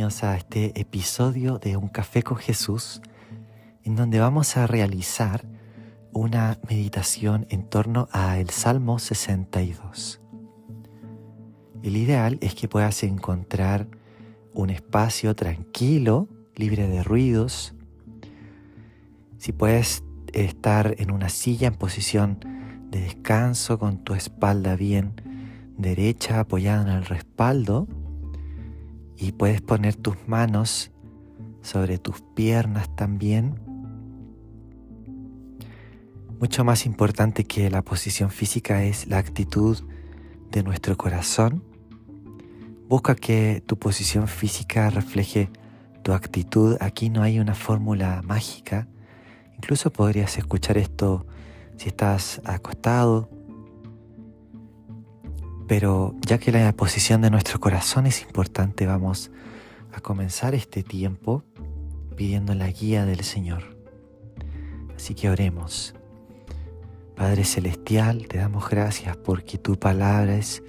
bienvenidos a este episodio de Un Café con Jesús, en donde vamos a realizar una meditación en torno al Salmo 62. El ideal es que puedas encontrar un espacio tranquilo, libre de ruidos. Si puedes estar en una silla en posición de descanso con tu espalda bien derecha apoyada en el respaldo y puedes poner tus manos sobre tus piernas también. Mucho más importante que la posición física es la actitud de nuestro corazón. Busca que tu posición física refleje tu actitud. Aquí no hay una fórmula mágica. Incluso podrías escuchar esto si estás acostado. Pero ya que la posición de nuestro corazón es importante, vamos a comenzar este tiempo pidiendo la guía del Señor. Así que oremos. Padre Celestial, te damos gracias porque tu palabra es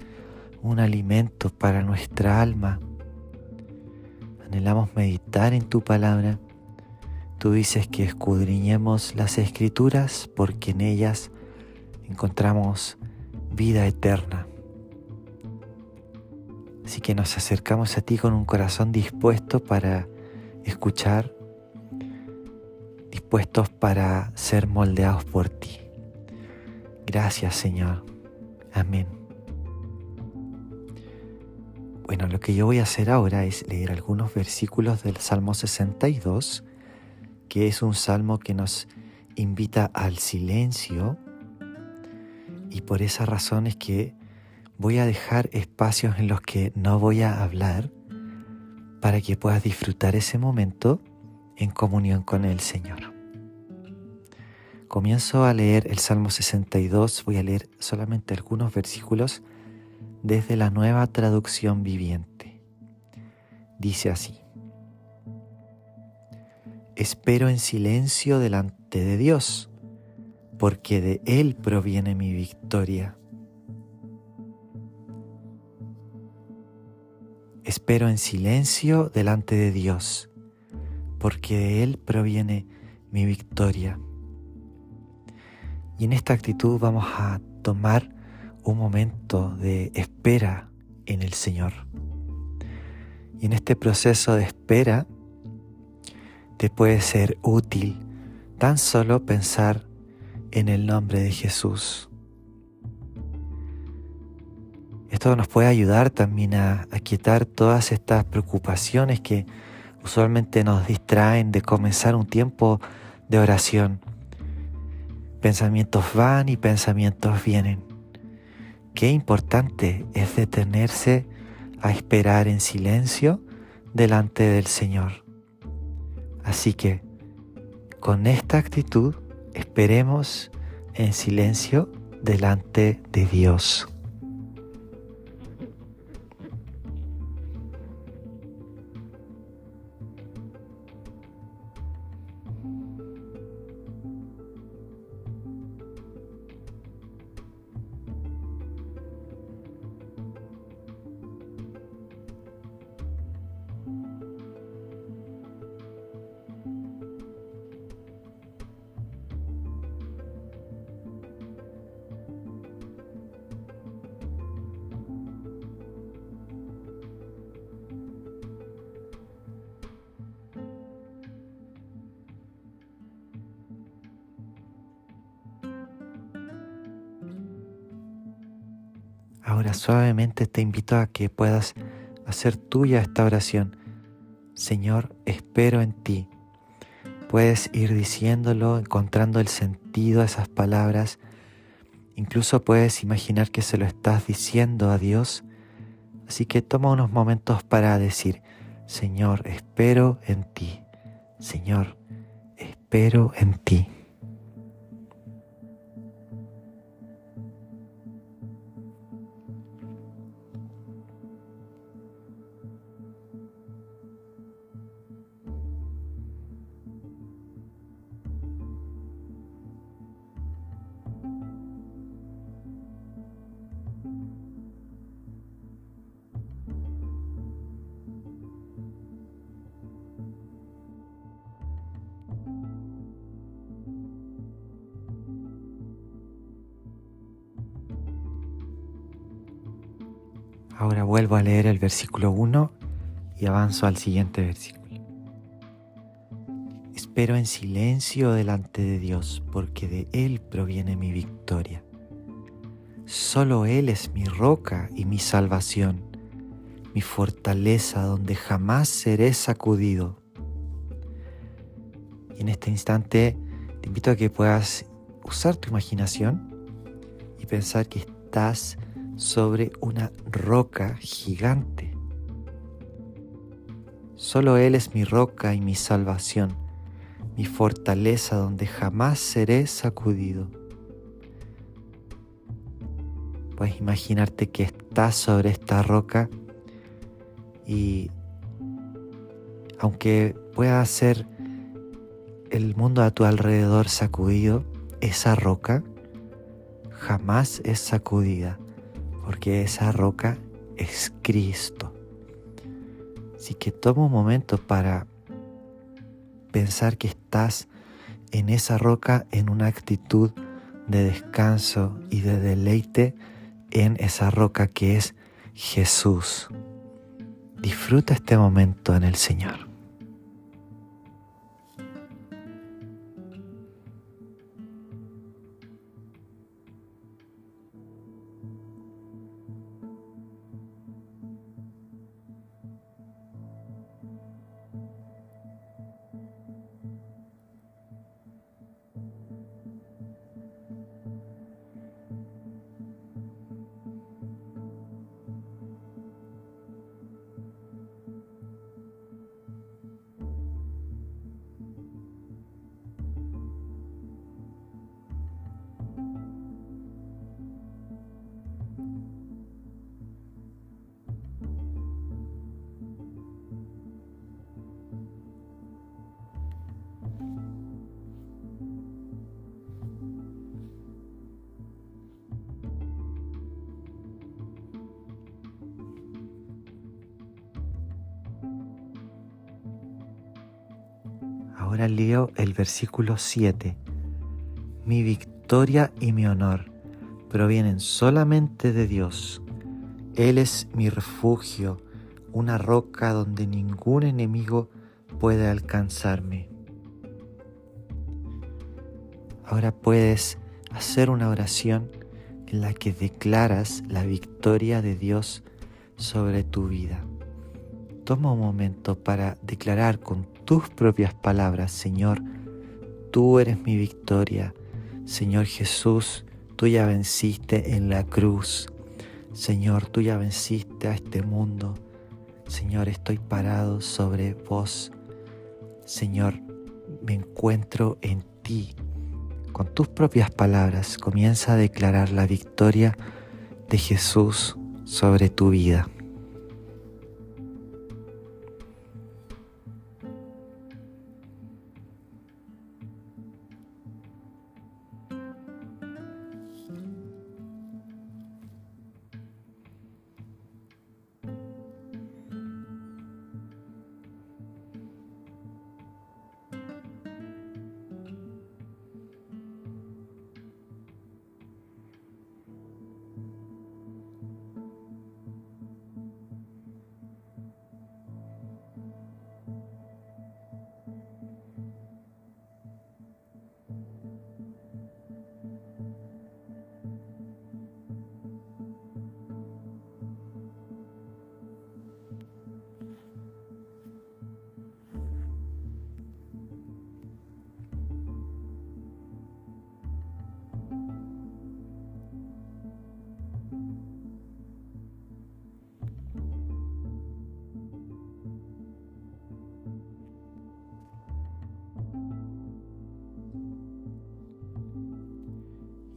un alimento para nuestra alma. Anhelamos meditar en tu palabra Tú dices que escudriñemos las escrituras porque en ellas encontramos vida eterna. Así que nos acercamos a ti con un corazón dispuesto para escuchar, dispuestos para ser moldeados por ti. Gracias Señor. Amén. Bueno, lo que yo voy a hacer ahora es leer algunos versículos del Salmo 62 que es un salmo que nos invita al silencio y por esa razón es que voy a dejar espacios en los que no voy a hablar para que puedas disfrutar ese momento en comunión con el Señor. Comienzo a leer el Salmo 62, voy a leer solamente algunos versículos desde la nueva traducción viviente. Dice así. Espero en silencio delante de Dios, porque de Él proviene mi victoria. Espero en silencio delante de Dios, porque de Él proviene mi victoria. Y en esta actitud vamos a tomar un momento de espera en el Señor. Y en este proceso de espera, te puede ser útil tan solo pensar en el nombre de Jesús. Esto nos puede ayudar también a, quitar todas estas preocupaciones que usualmente nos distraen de comenzar un tiempo de oración. Pensamientos van y pensamientos vienen. Qué importante es detenerse a esperar en silencio delante del Señor. Así que con esta actitud esperemos en silencio delante de Dios. Ahora suavemente te invito a que puedas hacer tuya esta oración. Señor, espero en ti. Puedes ir diciéndolo, encontrando el sentido a esas palabras. Incluso puedes imaginar que se lo estás diciendo a Dios. Así que toma unos momentos para decir, Señor, espero en ti. Señor, espero en ti. Ahora vuelvo a leer el versículo 1 y avanzo al siguiente versículo. Espero en silencio delante de Dios porque de Él proviene mi victoria. Solo Él es mi roca y mi salvación, mi fortaleza donde jamás seré sacudido. Y en este instante te invito a que puedas usar tu imaginación y pensar que estás sobre una roca gigante. Solo Él es mi roca y mi salvación, mi fortaleza donde jamás seré sacudido. Puedes imaginarte que estás sobre esta roca y aunque pueda ser el mundo a tu alrededor sacudido, esa roca jamás es sacudida porque esa roca es Cristo. Así que toma un momento para pensar que estás en esa roca en una actitud de descanso y de deleite en esa roca que es Jesús. Disfruta este momento en el Señor. Ahora leo el versículo 7. Mi victoria y mi honor provienen solamente de Dios. Él es mi refugio, una roca donde ningún enemigo puede alcanzarme. Ahora puedes hacer una oración en la que declaras la victoria de Dios sobre tu vida. Toma un momento para declarar con tus propias palabras, Señor, tú eres mi victoria. Señor Jesús, tú ya venciste en la cruz. Señor, tú ya venciste a este mundo. Señor, estoy parado sobre vos. Señor, me encuentro en ti. Con tus propias palabras comienza a declarar la victoria de Jesús sobre tu vida.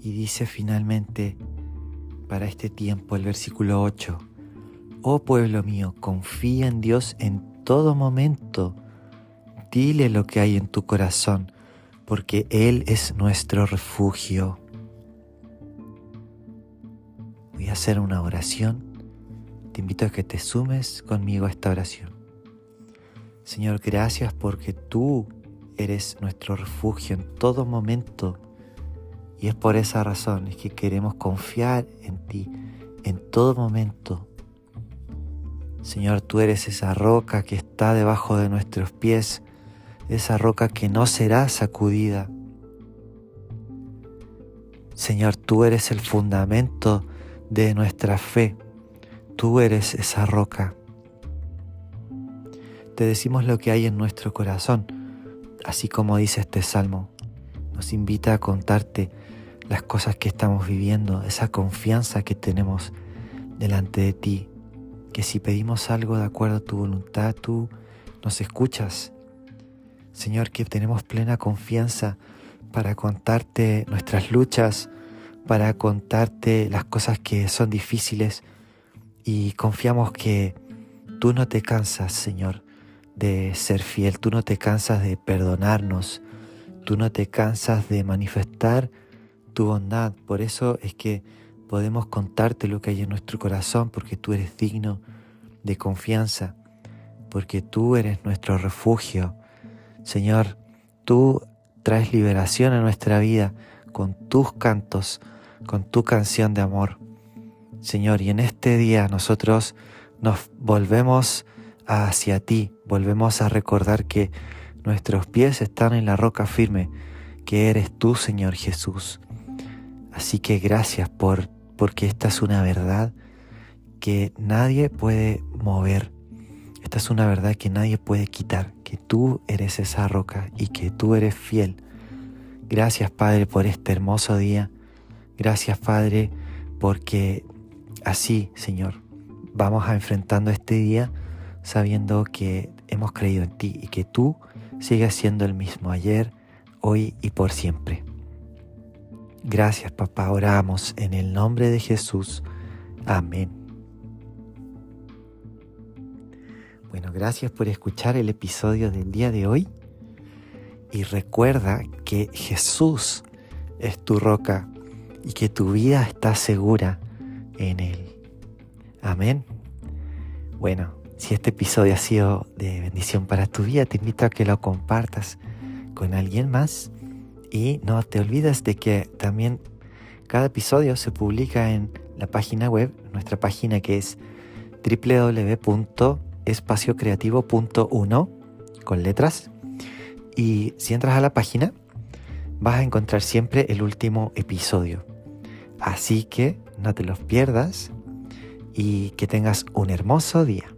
Y dice finalmente para este tiempo el versículo 8, Oh pueblo mío, confía en Dios en todo momento. Dile lo que hay en tu corazón, porque Él es nuestro refugio. Voy a hacer una oración. Te invito a que te sumes conmigo a esta oración. Señor, gracias porque tú eres nuestro refugio en todo momento y es por esa razón que queremos confiar en ti en todo momento. Señor, tú eres esa roca que está debajo de nuestros pies, esa roca que no será sacudida. Señor, tú eres el fundamento de nuestra fe, tú eres esa roca. Te decimos lo que hay en nuestro corazón, así como dice este salmo. Nos invita a contarte las cosas que estamos viviendo, esa confianza que tenemos delante de ti, que si pedimos algo de acuerdo a tu voluntad, tú nos escuchas. Señor, que tenemos plena confianza para contarte nuestras luchas, para contarte las cosas que son difíciles y confiamos que tú no te cansas, Señor, de ser fiel, tú no te cansas de perdonarnos, tú no te cansas de manifestar tu bondad. Por eso es que podemos contarte lo que hay en nuestro corazón, porque tú eres digno de confianza, porque tú eres nuestro refugio. Señor, tú traes liberación a nuestra vida con tus cantos, con tu canción de amor. Señor, y en este día nosotros nos volvemos hacia ti, volvemos a recordar que nuestros pies están en la roca firme, que eres tú, Señor Jesús. Así que gracias por porque esta es una verdad que nadie puede mover. Esta es una verdad que nadie puede quitar, que tú eres esa roca y que tú eres fiel. Gracias Padre por este hermoso día. Gracias Padre porque así, Señor, vamos a enfrentando este día sabiendo que hemos creído en ti y que tú sigues siendo el mismo ayer, hoy y por siempre. Gracias papá, oramos en el nombre de Jesús. Amén. Bueno, gracias por escuchar el episodio del día de hoy y recuerda que Jesús es tu roca y que tu vida está segura en Él. Amén. Bueno, si este episodio ha sido de bendición para tu vida, te invito a que lo compartas con alguien más y no te olvides de que también cada episodio se publica en la página web, nuestra página que es www.espaciocreativo.1 con letras. Y si entras a la página, vas a encontrar siempre el último episodio. Así que no te los pierdas y que tengas un hermoso día.